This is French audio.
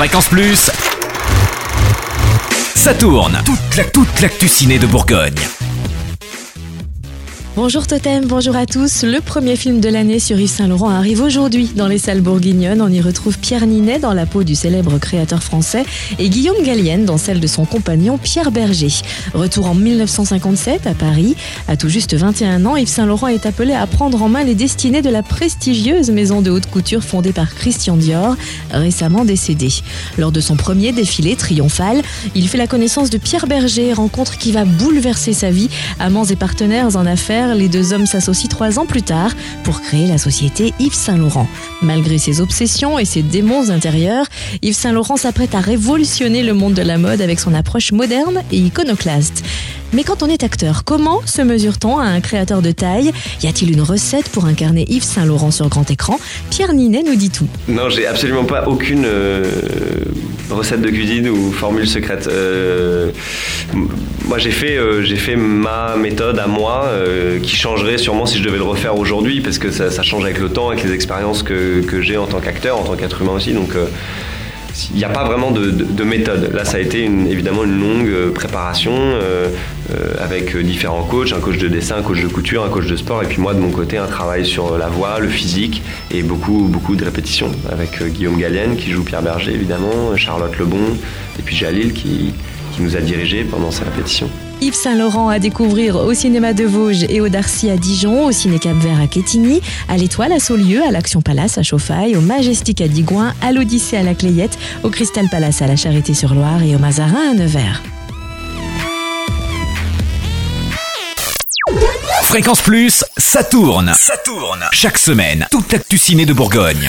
Fréquence Plus. Ça tourne. Toute la toute ciné de Bourgogne. Bonjour Totem, bonjour à tous. Le premier film de l'année sur Yves Saint-Laurent arrive aujourd'hui dans les salles bourguignonnes. On y retrouve Pierre Ninet dans la peau du célèbre créateur français et Guillaume Gallienne dans celle de son compagnon Pierre Berger. Retour en 1957 à Paris. À tout juste 21 ans, Yves Saint-Laurent est appelé à prendre en main les destinées de la prestigieuse maison de haute couture fondée par Christian Dior, récemment décédé. Lors de son premier défilé triomphal, il fait la connaissance de Pierre Berger, rencontre qui va bouleverser sa vie. Amants et partenaires en affaires, les deux hommes s'associent trois ans plus tard pour créer la société Yves Saint-Laurent. Malgré ses obsessions et ses démons intérieurs, Yves Saint-Laurent s'apprête à révolutionner le monde de la mode avec son approche moderne et iconoclaste. Mais quand on est acteur, comment se mesure-t-on à un créateur de taille? Y a-t-il une recette pour incarner Yves Saint-Laurent sur grand écran? Pierre Ninet nous dit tout. Non, j'ai absolument pas aucune euh, recette de cuisine ou formule secrète. Euh, moi, j'ai fait, euh, j'ai fait ma méthode à moi, qui changerait sûrement si je devais le refaire aujourd'hui, parce que ça, change avec le temps, avec les expériences que, j'ai en tant qu'acteur, en tant qu'être humain aussi. Donc il n'y a pas vraiment de, méthode. Là, ça a été évidemment une longue euh, préparation euh, euh, avec différents coachs, un coach de dessin, un coach de couture, un coach de sport, et puis moi de mon côté, un travail sur la voix, le physique et beaucoup, beaucoup de répétitions avec Guillaume Gallienne qui joue Pierre Berger évidemment, Charlotte Lebon, et puis Jalil qui, qui nous a dirigés pendant ces répétitions. Yves Saint-Laurent à découvrir au cinéma de Vosges et au Darcy à Dijon, au Ciné Cap Vert à Quetigny, à l'Étoile à Saulieu, à l'Action Palace à Chauffaille, au Majestic à Digoin, à l'Odyssée à la Clayette, au Crystal Palace à la Charité-sur-Loire et au Mazarin à Nevers. Fréquence Plus, ça tourne. Ça tourne. Chaque semaine, toute l'actu ciné de Bourgogne.